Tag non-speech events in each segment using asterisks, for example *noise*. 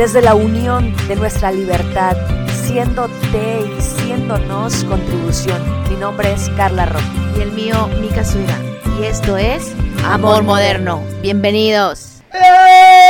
desde la unión de nuestra libertad, siéndote y siéndonos contribución. Mi nombre es Carla Roque. Y el mío, Mika Suiga. Y esto es Amor Moderno. Bienvenidos. ¡Eh!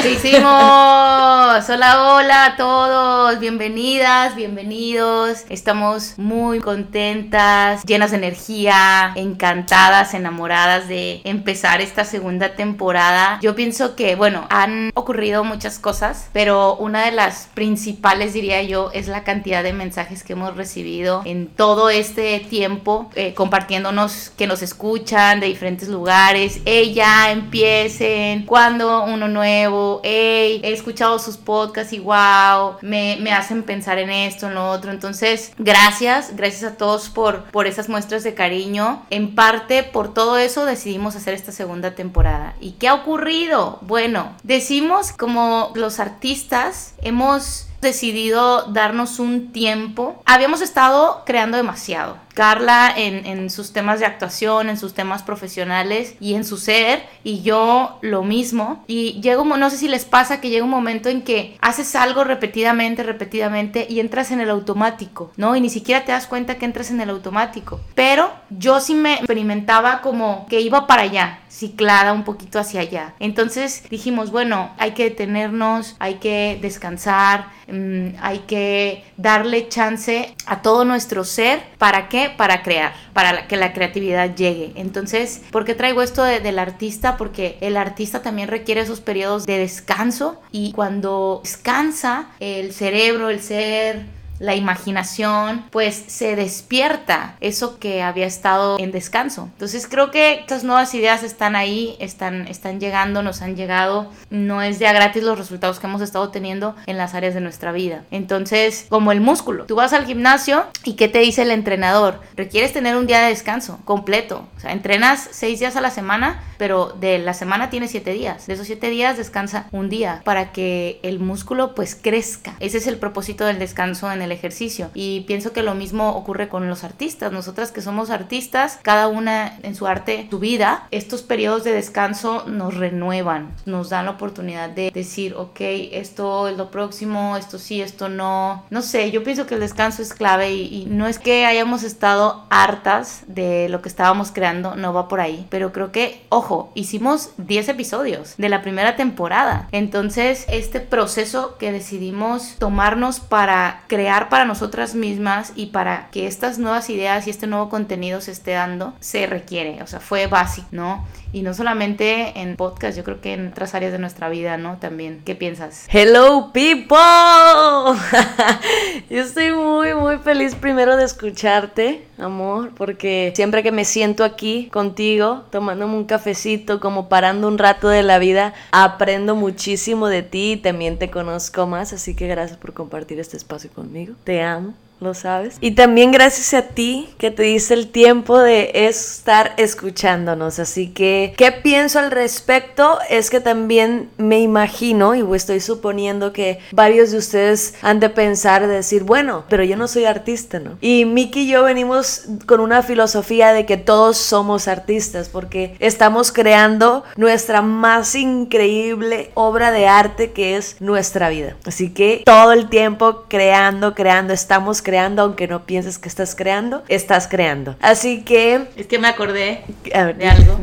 Hicimos! Hola, hola a todos. Bienvenidas, bienvenidos. Estamos muy contentas, llenas de energía, encantadas, enamoradas de empezar esta segunda temporada. Yo pienso que, bueno, han ocurrido muchas cosas, pero una de las principales, diría yo, es la cantidad de mensajes que hemos recibido en todo este tiempo, eh, compartiéndonos que nos escuchan de diferentes lugares. Ella, empiecen, cuando uno nuevo, hey, he escuchado sus podcasts y wow, me, me, hacen pensar en esto, en lo otro. Entonces, gracias, gracias a todos por, por esas muestras de cariño. En parte, por todo eso decidimos hacer esta segunda temporada. ¿Y qué ha ocurrido? Bueno, decimos como los artistas hemos decidido darnos un tiempo. Habíamos estado creando demasiado. Carla en, sus temas de actuación, en sus temas profesionales y en su ser, y yo lo mismo. Y llega no sé si les pasa que llega un momento en que haces algo repetidamente, repetidamente y entras en el automático, ¿no? Y ni siquiera te das cuenta que entras en el automático. Pero yo sí me experimentaba como que iba para allá, ciclada un poquito hacia allá. Entonces dijimos, bueno, hay que detenernos, hay que descansar, mmm, hay que darle chance a todo nuestro ser. ¿Para qué? Para crear, para que la creatividad llegue. Entonces, ¿por qué traigo esto de, del artista? Porque el artista también requiere esos periodos de descanso y cuando descansa el cerebro, el ser, la imaginación, pues se despierta eso que había estado en descanso. Entonces creo que estas nuevas ideas están ahí, están, están llegando, nos han llegado. No es ya gratis los resultados que hemos estado teniendo en las áreas de nuestra vida. Entonces, como el músculo, tú vas al gimnasio y ¿qué te dice el entrenador? Requieres tener un día de descanso completo. O sea, entrenas seis días a la semana, pero de la semana tienes siete días. De esos siete días descansa un día para que el músculo pues crezca. Ese es el propósito del descanso en el ejercicio. Y pienso que lo mismo ocurre con los artistas. Nosotras que somos artistas, cada una en su arte, su vida, estos periodos de descanso nos renuevan, nos dan la oportunidad de decir, ok, esto es lo próximo, esto sí, esto no. No sé, yo pienso que el descanso es clave y, y no es que hayamos estado hartas de lo que estábamos creando, no va por ahí. Pero creo que, ojo, hicimos 10 episodios de la primera temporada. Entonces, este proceso que decidimos tomarnos para crear para nosotras mismas y para que estas nuevas ideas y este nuevo contenido se esté dando, se requiere, o sea, fue básico, ¿no? Y no solamente en podcast, yo creo que en otras áreas de nuestra vida, ¿no? También. ¿Qué piensas? Hello people. *laughs* yo estoy muy, muy feliz primero de escucharte, amor, porque siempre que me siento aquí contigo, tomándome un cafecito, como parando un rato de la vida, aprendo muchísimo de ti y también te conozco más, así que gracias por compartir este espacio conmigo. Te amo lo sabes. Y también gracias a ti que te diste el tiempo de estar escuchándonos. Así que, ¿qué pienso al respecto? Es que también me imagino y estoy suponiendo que varios de ustedes han de pensar, de decir, bueno, pero yo no soy artista, ¿no? Y Miki y yo venimos con una filosofía de que todos somos artistas porque estamos creando nuestra más increíble obra de arte que es nuestra vida. Así que todo el tiempo creando, creando, estamos creando creando, aunque no pienses que estás creando, estás creando. Así que... Es que me acordé de algo.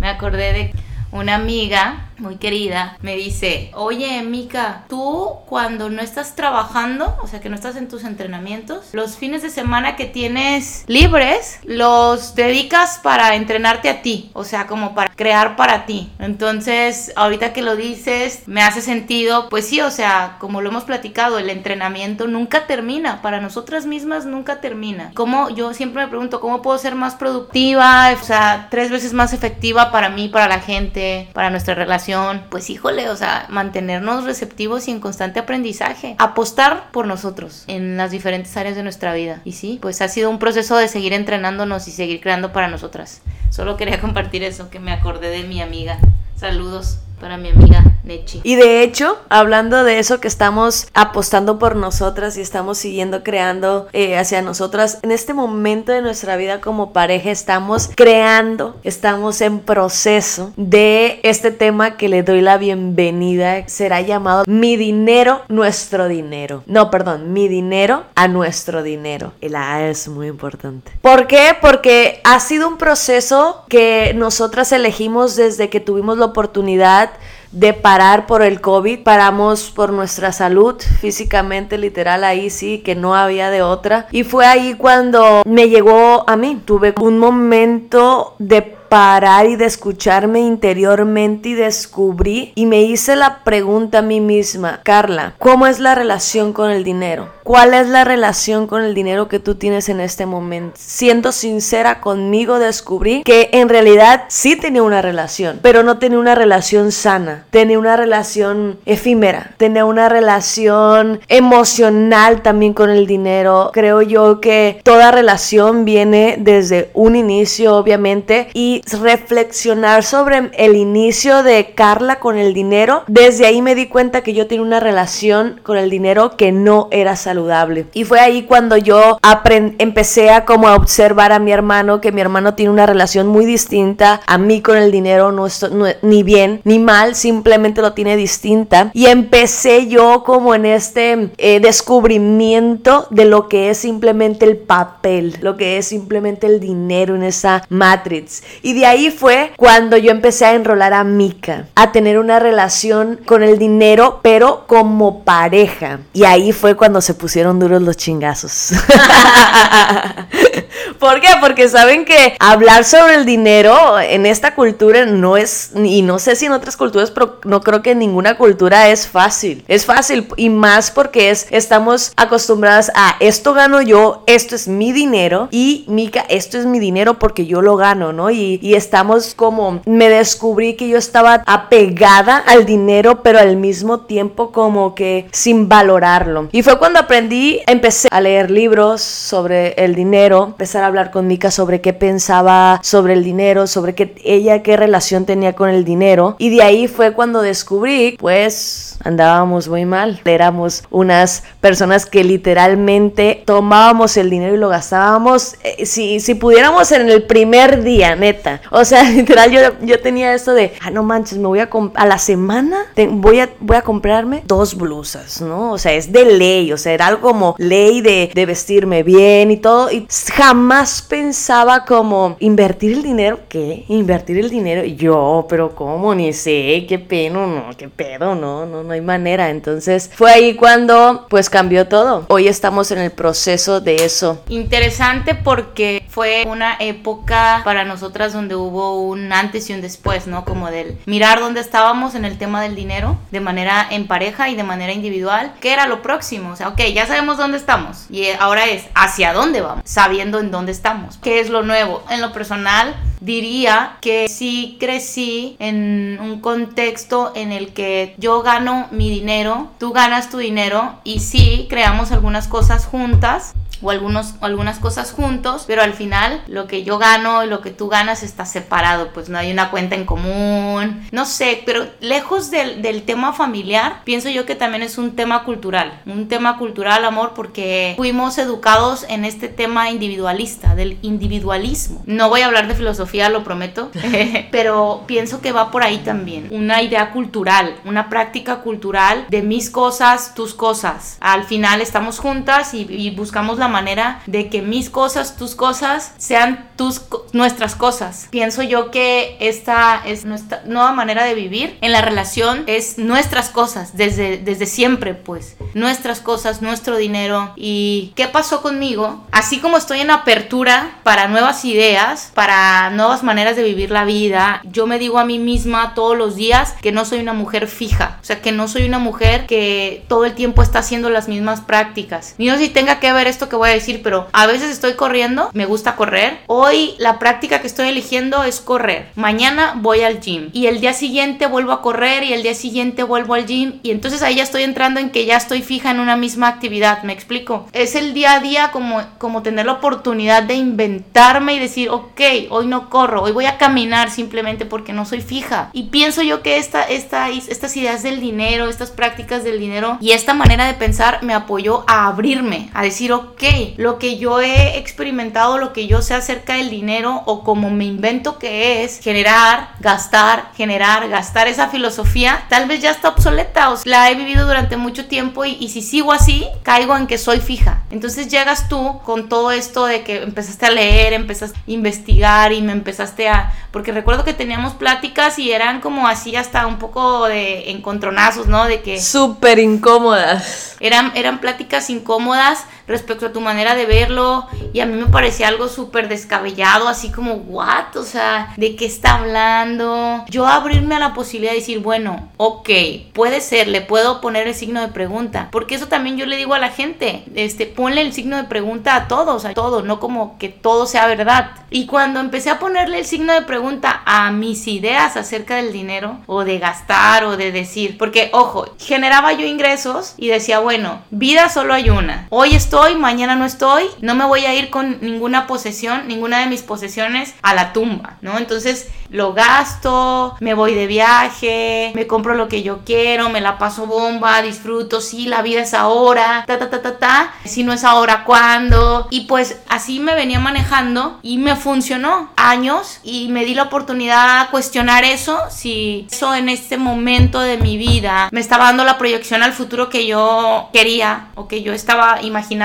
Me acordé de una amiga muy querida, me dice, oye, Mika, tú cuando no estás trabajando, o sea, que no estás en tus entrenamientos, los fines de semana que tienes libres, los dedicas para entrenarte a ti, o sea, como para crear para ti. Entonces, ahorita que lo dices, me hace sentido, pues sí, o sea, como lo hemos platicado, el entrenamiento nunca termina, para nosotras mismas nunca termina. Como yo siempre me pregunto, ¿cómo puedo ser más productiva? O sea, tres veces más efectiva para mí, para la gente, para nuestra relación pues híjole, o sea, mantenernos receptivos y en constante aprendizaje, apostar por nosotros en las diferentes áreas de nuestra vida. Y sí, pues ha sido un proceso de seguir entrenándonos y seguir creando para nosotras. Solo quería *laughs* compartir eso, que me acordé de mi amiga. Saludos para mi amiga Y de hecho, hablando de eso que estamos apostando por nosotras y estamos siguiendo creando eh, hacia nosotras, en este momento de nuestra vida como pareja estamos creando, estamos en proceso de este tema que le doy la bienvenida. Será llamado Mi dinero, nuestro dinero. No, perdón, mi dinero a nuestro dinero. El A es muy importante. ¿Por qué? Porque ha sido un proceso que nosotras elegimos desde que tuvimos la oportunidad de parar por el COVID, paramos por nuestra salud físicamente, literal, ahí sí, que no había de otra. Y fue ahí cuando me llegó a mí, tuve un momento de parar y de escucharme interiormente y descubrí y me hice la pregunta a mí misma, Carla, ¿cómo es la relación con el dinero? ¿Cuál es la relación con el dinero que tú tienes en este momento? Siendo sincera conmigo, descubrí que en realidad sí tenía una relación, pero no tenía una relación sana, tenía una relación efímera, tenía una relación emocional también con el dinero. Creo yo que toda relación viene desde un inicio, obviamente, y reflexionar sobre el inicio de Carla con el dinero, desde ahí me di cuenta que yo tenía una relación con el dinero que no era saludable. Y fue ahí cuando yo empecé a como a observar a mi hermano, que mi hermano tiene una relación muy distinta a mí con el dinero, no, ni bien ni mal, simplemente lo tiene distinta. Y empecé yo como en este eh, descubrimiento de lo que es simplemente el papel, lo que es simplemente el dinero en esa matrix. Y y de ahí fue cuando yo empecé a enrolar a Mika, a tener una relación con el dinero, pero como pareja. Y ahí fue cuando se pusieron duros los chingazos. *laughs* ¿Por qué? Porque saben que hablar sobre el dinero en esta cultura no es, y no sé si en otras culturas, pero no creo que en ninguna cultura es fácil. Es fácil y más porque es, estamos acostumbradas a esto gano yo, esto es mi dinero y Mika, esto es mi dinero porque yo lo gano, ¿no? Y, y estamos como, me descubrí que yo estaba apegada al dinero, pero al mismo tiempo como que sin valorarlo. Y fue cuando aprendí, empecé a leer libros sobre el dinero, empezar a hablar con Mika sobre qué pensaba sobre el dinero, sobre qué ella qué relación tenía con el dinero. Y de ahí fue cuando descubrí, pues andábamos muy mal. Éramos unas personas que literalmente tomábamos el dinero y lo gastábamos eh, si, si pudiéramos en el primer día, neta. O sea, *laughs* literal yo, yo tenía esto de, ah, no manches, me voy a a la semana voy, a, voy a comprarme dos blusas, ¿no? O sea, es de ley, o sea, era algo como ley de, de vestirme bien y todo. Y jamás pensaba como invertir el dinero. ¿Qué? Invertir el dinero. yo, pero ¿cómo? Ni sé, qué pena, no, qué pedo, no, no, no hay manera. Entonces fue ahí cuando pues cambió todo. Hoy estamos en el proceso de eso. Interesante porque fue una época para nosotras donde hubo un antes y un después, ¿no? Como del mirar dónde estábamos en el tema del dinero de manera en pareja y de manera individual. ¿Qué era lo próximo? O sea, ok, ya sabemos dónde estamos y ahora es hacia dónde vamos, sabiendo en dónde estamos. ¿Qué es lo nuevo? En lo personal, diría que sí crecí en un contexto en el que yo gano mi dinero, tú ganas tu dinero y sí creamos algunas cosas juntas o algunos, algunas cosas juntos, pero al final lo que yo gano y lo que tú ganas está separado, pues no hay una cuenta en común, no sé, pero lejos del, del tema familiar, pienso yo que también es un tema cultural, un tema cultural, amor, porque fuimos educados en este tema individualista, del individualismo. No voy a hablar de filosofía, lo prometo, *laughs* pero pienso que va por ahí también, una idea cultural, una práctica cultural de mis cosas, tus cosas. Al final estamos juntas y, y buscamos la manera de que mis cosas, tus cosas, sean tus, nuestras cosas. Pienso yo que esta es nuestra nueva manera de vivir en la relación, es nuestras cosas, desde, desde siempre, pues. Nuestras cosas, nuestro dinero. ¿Y qué pasó conmigo? Así como estoy en apertura para nuevas ideas, para nuevas maneras de vivir la vida, yo me digo a mí misma todos los días que no soy una mujer fija. O sea, que no soy una mujer que todo el tiempo está haciendo las mismas prácticas. Y no si tenga que ver esto que voy a decir, pero a veces estoy corriendo, me gusta correr. Hoy la práctica que estoy eligiendo es correr. Mañana voy al gym y el día siguiente vuelvo a correr y el día siguiente vuelvo al gym y entonces ahí ya estoy entrando en que ya estoy fija en una misma actividad, me explico. Es el día a día como, como tener la oportunidad de inventarme y decir, ok, hoy no corro, hoy voy a caminar simplemente porque no soy fija. Y pienso yo que esta, esta, estas ideas del dinero, estas prácticas del dinero y esta manera de pensar me apoyó a abrirme, a decir, ok, lo que yo he experimentado, lo que yo sé acerca del dinero o como me invento que es generar, gastar, generar, gastar esa filosofía, tal vez ya está obsoleta, o la he vivido durante mucho tiempo y, y si sigo así, caigo en que soy fija. Entonces llegas tú con todo esto de que empezaste a leer, empezaste a investigar y me empezaste a... Porque recuerdo que teníamos pláticas y eran como así hasta un poco de encontronazos, ¿no? De que... Súper incómodas. Eran, eran pláticas incómodas respecto a tu manera de verlo y a mí me parecía algo súper descabellado, así como, ¿what? O sea, ¿de qué está hablando? Yo abrirme a la posibilidad de decir, bueno, ok, puede ser, le puedo poner el signo de pregunta, porque eso también yo le digo a la gente, este, ponle el signo de pregunta a todos, a todo, no como que todo sea verdad. Y cuando empecé a ponerle el signo de pregunta a mis ideas acerca del dinero, o de gastar, o de decir, porque, ojo, generaba yo ingresos y decía, bueno, vida solo hay una, hoy estoy estoy, mañana no estoy, no me voy a ir con ninguna posesión, ninguna de mis posesiones a la tumba, ¿no? Entonces lo gasto, me voy de viaje, me compro lo que yo quiero, me la paso bomba, disfruto, sí, la vida es ahora, ta, ta, ta, ta, ta, si no es ahora, ¿cuándo? Y pues así me venía manejando y me funcionó años y me di la oportunidad a cuestionar eso, si eso en este momento de mi vida me estaba dando la proyección al futuro que yo quería o que yo estaba imaginando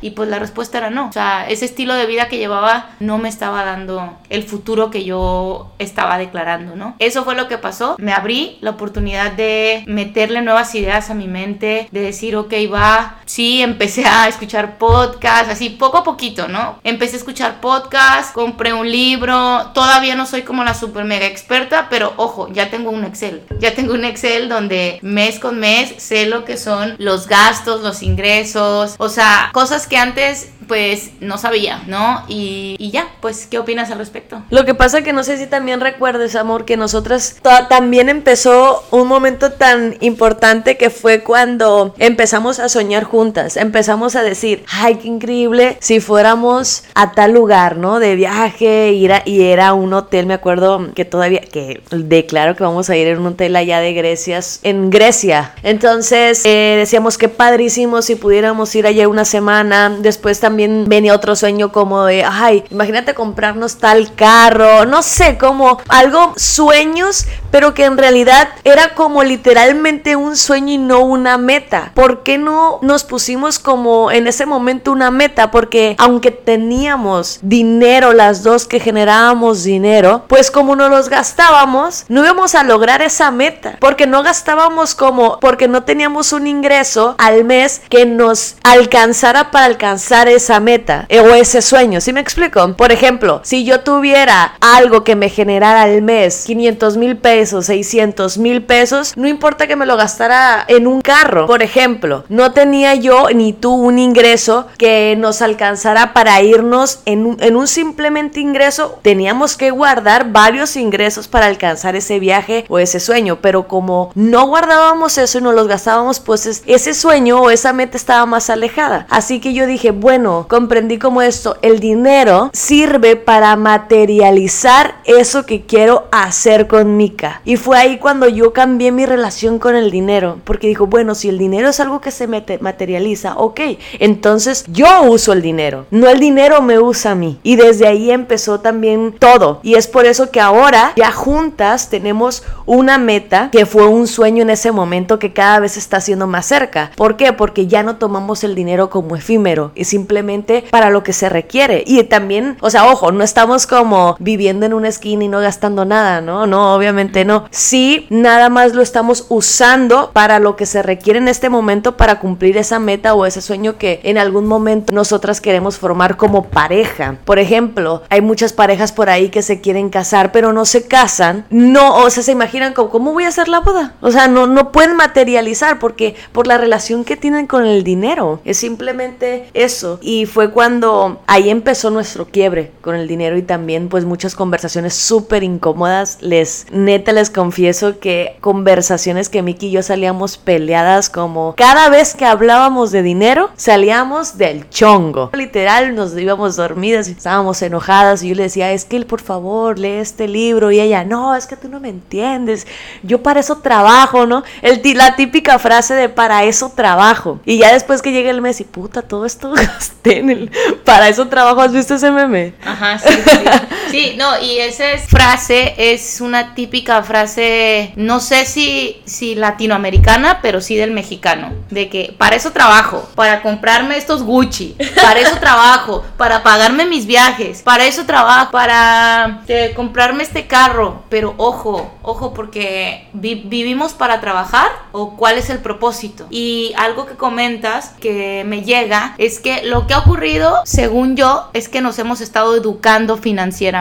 y pues la respuesta era no. O sea, ese estilo de vida que llevaba no me estaba dando el futuro que yo estaba declarando, ¿no? Eso fue lo que pasó. Me abrí la oportunidad de meterle nuevas ideas a mi mente, de decir, ok, va. Sí, empecé a escuchar podcast, así poco a poquito, ¿no? Empecé a escuchar podcast, compré un libro. Todavía no soy como la super mega experta, pero ojo, ya tengo un Excel. Ya tengo un Excel donde mes con mes sé lo que son los gastos, los ingresos, o sea, cosas que antes pues no sabía, ¿no? Y, ya, pues, ¿qué opinas al respecto? Lo que pasa que no sé si también recuerdes, amor, que nosotras también empezó un momento tan importante que fue cuando empezamos a soñar juntas, empezamos a decir, ay, qué increíble si fuéramos a tal lugar, ¿no? De viaje, y era un hotel, me acuerdo que todavía, que declaro que vamos a ir en un hotel allá de Grecia, en Grecia. Entonces, eh, decíamos que padrísimo si pudiéramos ir allá una semana, después también venía otro sueño como de, ay, imagínate comprarnos tal carro, no sé, como algo sueños, pero que en realidad era como literalmente un sueño y no una meta. ¿Por qué no nos pusimos como en ese momento una meta? Porque aunque teníamos dinero las dos que generábamos dinero, pues como no los gastábamos, no íbamos a lograr esa meta, porque no gastábamos como, porque no teníamos un ingreso al mes que nos alcanzara para alcanzar esa meta eh, o ese sueño. ¿Sí me explico? Por ejemplo, si yo tuviera algo que me generara al mes 500 mil pesos, 600 mil pesos, no importa que me lo gastara en un carro. Por ejemplo, no tenía yo ni tú un ingreso que nos alcanzara para irnos en un, en un simplemente ingreso. Teníamos que guardar varios ingresos para alcanzar ese viaje o ese sueño. Pero como no guardábamos eso y no los gastábamos, pues ese sueño o esa meta estaba más alejada. Así que yo dije, bueno, comprendí como esto, el dinero sirve para materializar eso que quiero hacer con Y fue ahí cuando yo cambié mi relación con el dinero, porque dijo, bueno, si el dinero es algo que se materializa, ok, entonces yo uso el dinero, no el dinero me usa a mí. Y desde ahí empezó también todo. Y es por eso que ahora ya juntas tenemos una meta que fue un sueño en ese momento que cada vez está siendo más cerca. ¿Por qué? Porque ya no tomamos el dinero como efímero y simplemente para lo que se requiere. Y también, o sea, ojo, no estamos como viviendo en una esquina y no gastando nada, ¿no? No, obviamente ¿no? Sí, nada más lo estamos usando para lo que se requiere en este momento para cumplir esa meta o ese sueño que en algún momento nosotras queremos formar como pareja. Por ejemplo, hay muchas parejas por ahí que se quieren casar, pero no se casan, no, o sea, se imaginan como, ¿cómo voy a hacer la boda? O sea, no, no pueden materializar porque por la relación que tienen con el dinero. Es simplemente eso. Y fue cuando ahí empezó nuestro quiebre con el dinero y también pues muchas conversaciones súper incómodas. Les, neta les confieso que conversaciones que Miki y yo salíamos peleadas como cada vez que hablábamos de dinero salíamos del chongo. Literal nos íbamos dormidas y estábamos enojadas y yo le decía, es que por favor lee este libro y ella, no, es que tú no me entiendes. Yo para eso trabajo, ¿no? El, la típica frase de para eso trabajo. Y ya después que llega el mes y puta, todo esto *laughs* gasté en el... Para eso trabajo, ¿has visto ese meme? Ajá, sí, sí. *laughs* Sí, no, y esa frase es una típica frase, no sé si, si latinoamericana, pero sí del mexicano. De que para eso trabajo, para comprarme estos Gucci, para eso trabajo, para pagarme mis viajes, para eso trabajo, para eh, comprarme este carro. Pero ojo, ojo, porque vivimos para trabajar o cuál es el propósito. Y algo que comentas que me llega es que lo que ha ocurrido, según yo, es que nos hemos estado educando financieramente.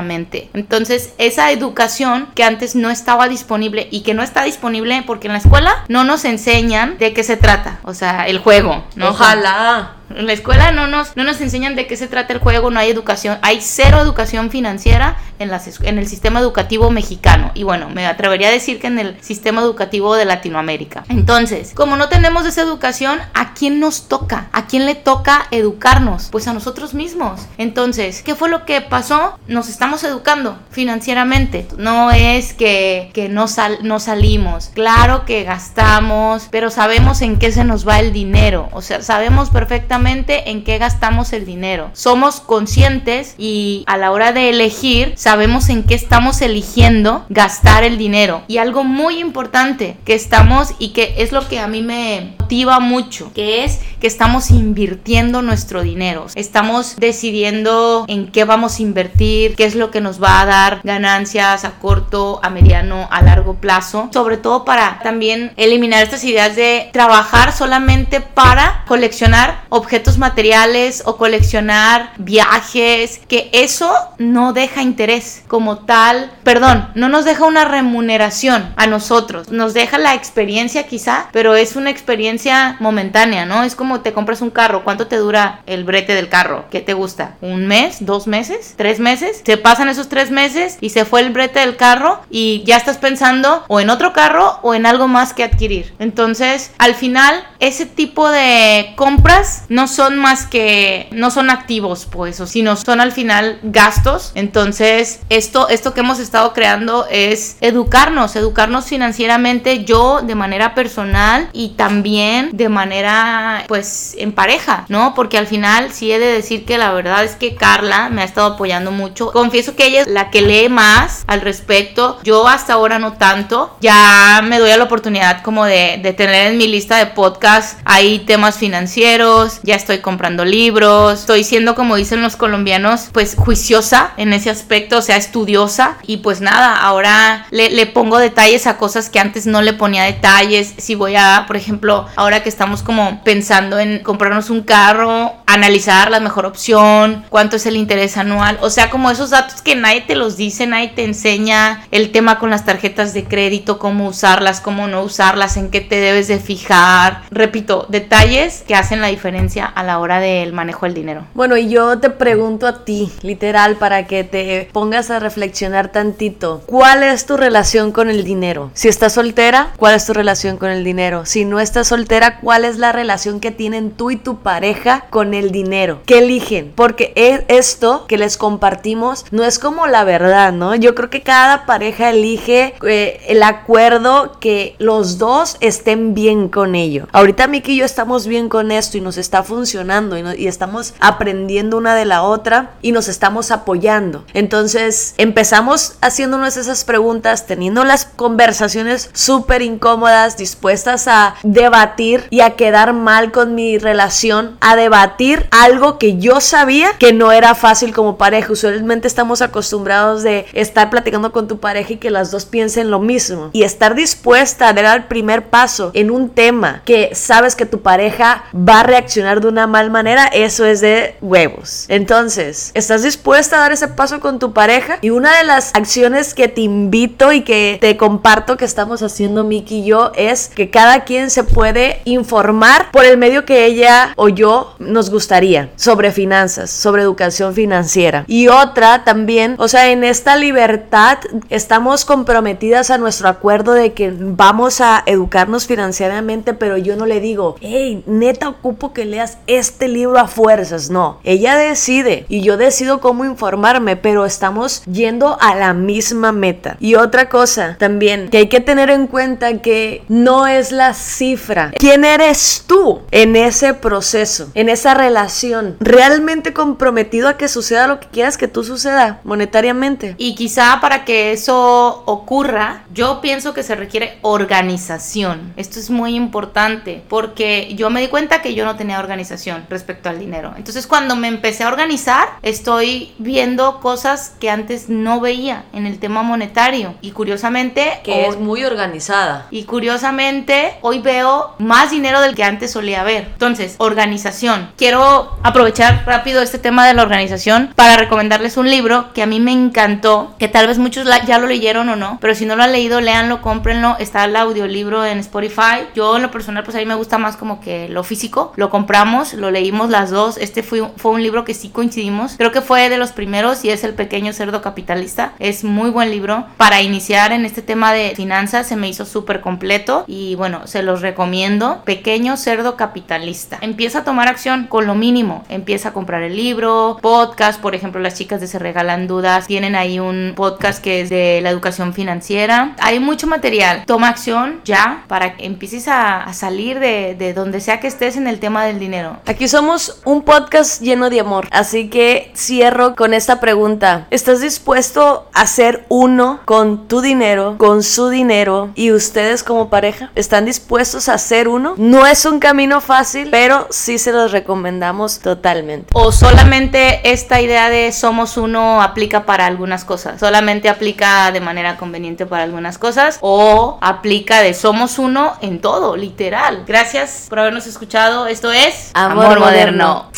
Entonces, esa educación que antes no estaba disponible y que no está disponible porque en la escuela no nos enseñan de qué se trata, o sea, el juego, ¿no? Ojalá. En la escuela no nos, no nos enseñan de qué se trata el juego, no hay educación, hay cero educación financiera en, las, en el sistema educativo mexicano. Y bueno, me atrevería a decir que en el sistema educativo de Latinoamérica. Entonces, como no tenemos esa educación, ¿a quién nos toca? ¿A quién le toca educarnos? Pues a nosotros mismos. Entonces, ¿qué fue lo que pasó? Nos estamos educando financieramente. No es que, que no, sal, no salimos. Claro que gastamos, pero sabemos en qué se nos va el dinero. O sea, sabemos perfectamente en qué gastamos el dinero. Somos conscientes y a la hora de elegir sabemos en qué estamos eligiendo gastar el dinero. Y algo muy importante que estamos y que es lo que a mí me motiva mucho, que es que estamos invirtiendo nuestro dinero. Estamos decidiendo en qué vamos a invertir, qué es lo que nos va a dar ganancias a corto, a mediano, a largo plazo. Sobre todo para también eliminar estas ideas de trabajar solamente para coleccionar objetos materiales o coleccionar viajes, que eso no deja interés como tal, perdón, no nos deja una remuneración a nosotros, nos deja la experiencia quizá, pero es una experiencia momentánea, ¿no? Es como te compras un carro, ¿cuánto te dura el brete del carro? ¿Qué te gusta? ¿Un mes? ¿Dos meses? ¿Tres meses? Se pasan esos tres meses y se fue el brete del carro y ya estás pensando o en otro carro o en algo más que adquirir. Entonces, al final, ese tipo de compras no son más que, no son activos, pues, sino son al final gastos. Entonces, esto, esto que hemos estado creando es educarnos, educarnos financieramente yo de manera personal y también de manera, pues, en pareja, ¿no? Porque al final sí he de decir que la verdad es que Carla me ha estado apoyando mucho. Confieso que ella es la que lee más al respecto. Yo hasta ahora no tanto. Ya me doy a la oportunidad como de, tener en mi lista de podcast ahí temas financieros ya estoy comprando libros, estoy siendo, como dicen los colombianos, pues juiciosa en ese aspecto, o sea, estudiosa. Y pues nada, ahora le, le pongo detalles a cosas que antes no le ponía detalles. Si voy a, por ejemplo, ahora que estamos como pensando en comprarnos un carro, analizar la mejor opción, cuánto es el interés anual, o sea, como esos datos que nadie te los dice, nadie te enseña, el tema con las tarjetas de crédito, cómo usarlas, cómo no usarlas, en qué te debes de fijar. Repito, detalles que hacen la diferencia a la hora del manejo del dinero. Bueno, y yo te pregunto a ti, literal, para que te pongas a reflexionar tantito, ¿cuál es tu relación con el dinero? Si estás soltera, ¿cuál es tu relación con el dinero? Si no estás soltera, ¿cuál es la relación que tienen tú y tu pareja con el dinero? ¿Qué eligen? Porque es esto que les compartimos no es como la verdad, ¿no? Yo creo que cada pareja elige eh, el acuerdo que los dos estén bien con ello. Ahorita Miki y yo estamos bien con esto y nos está funcionando y, estamos aprendiendo una de la otra y nos estamos apoyando. Entonces empezamos haciéndonos esas preguntas, teniendo las conversaciones súper incómodas, dispuestas a debatir y a quedar mal con mi relación, a debatir algo que yo sabía que no era fácil como pareja. Usualmente estamos acostumbrados de estar platicando con tu pareja y que las dos piensen lo mismo. Y estar dispuesta a dar el primer paso en un tema que sabes que tu pareja va a reaccionar de una mal manera, eso es de huevos. Entonces, ¿estás dispuesta a dar ese paso con tu pareja? Y una de las acciones que te invito y que te comparto que estamos haciendo Miki y yo es que cada quien se puede informar por el medio que ella o yo nos gustaría sobre finanzas, sobre educación financiera. Y otra también, o sea, en esta libertad estamos comprometidas a nuestro acuerdo de que vamos a educarnos financieramente, pero yo no le digo, hey, neta ocupo que leas este libro a fuerzas. No, ella decide y yo decido cómo informarme, pero estamos yendo a la misma meta. Y otra cosa también que hay que tener en cuenta que no es la cifra. ¿Quién eres tú en ese proceso, en esa relación? ¿Realmente comprometido a que suceda lo que quieras que tú suceda monetariamente? Y quizá para que eso ocurra, yo pienso que se requiere organización. Esto es muy importante porque yo me di cuenta que yo no tenía organización respecto al dinero. Entonces cuando me empecé a organizar, estoy viendo cosas que antes no veía en el tema monetario. Y curiosamente... Que es muy organizada. Y curiosamente hoy veo más dinero del que antes solía ver. Entonces, organización. Quiero aprovechar rápido este tema de la organización para recomendarles un libro que a mí me encantó, que tal vez muchos ya lo leyeron o no, pero si no lo han leído, léanlo, cómprenlo. Está el audiolibro en Spotify. Yo en lo personal, pues a mí me gusta más como que lo físico. Lo compramos, lo leímos las dos. Este fue, fue un libro que sí coincidimos. Creo que fue de los primeros y es El pequeño cerdo capitalista. Es muy buen libro para iniciar en este tema de finanzas. Se me hizo súper completo y bueno, se los recomiendo. Pequeño cerdo capitalista. Empieza a tomar acción con lo mínimo. Empieza a comprar el libro, podcast, por ejemplo, las chicas de Se Regalan Dudas tienen ahí un podcast que es de la educación financiera. Hay mucho material. Toma acción ya para que empieces a, salir de, de donde sea que estés en el tema del dinero. Aquí somos un podcast lleno de amor, así que cierro con esta pregunta. ¿Estás dispuesto a ser uno con tu dinero, con su dinero y ustedes como pareja? ¿Están dispuestos a ser uno? No es un camino fácil, pero sí se los recomendamos totalmente. O solamente esta idea de somos uno aplica para algunas cosas. Solamente aplica de manera conveniente para algunas cosas o aplica de somos uno en todo, literal. Gracias por habernos escuchado. Esto es Amor, Moderno.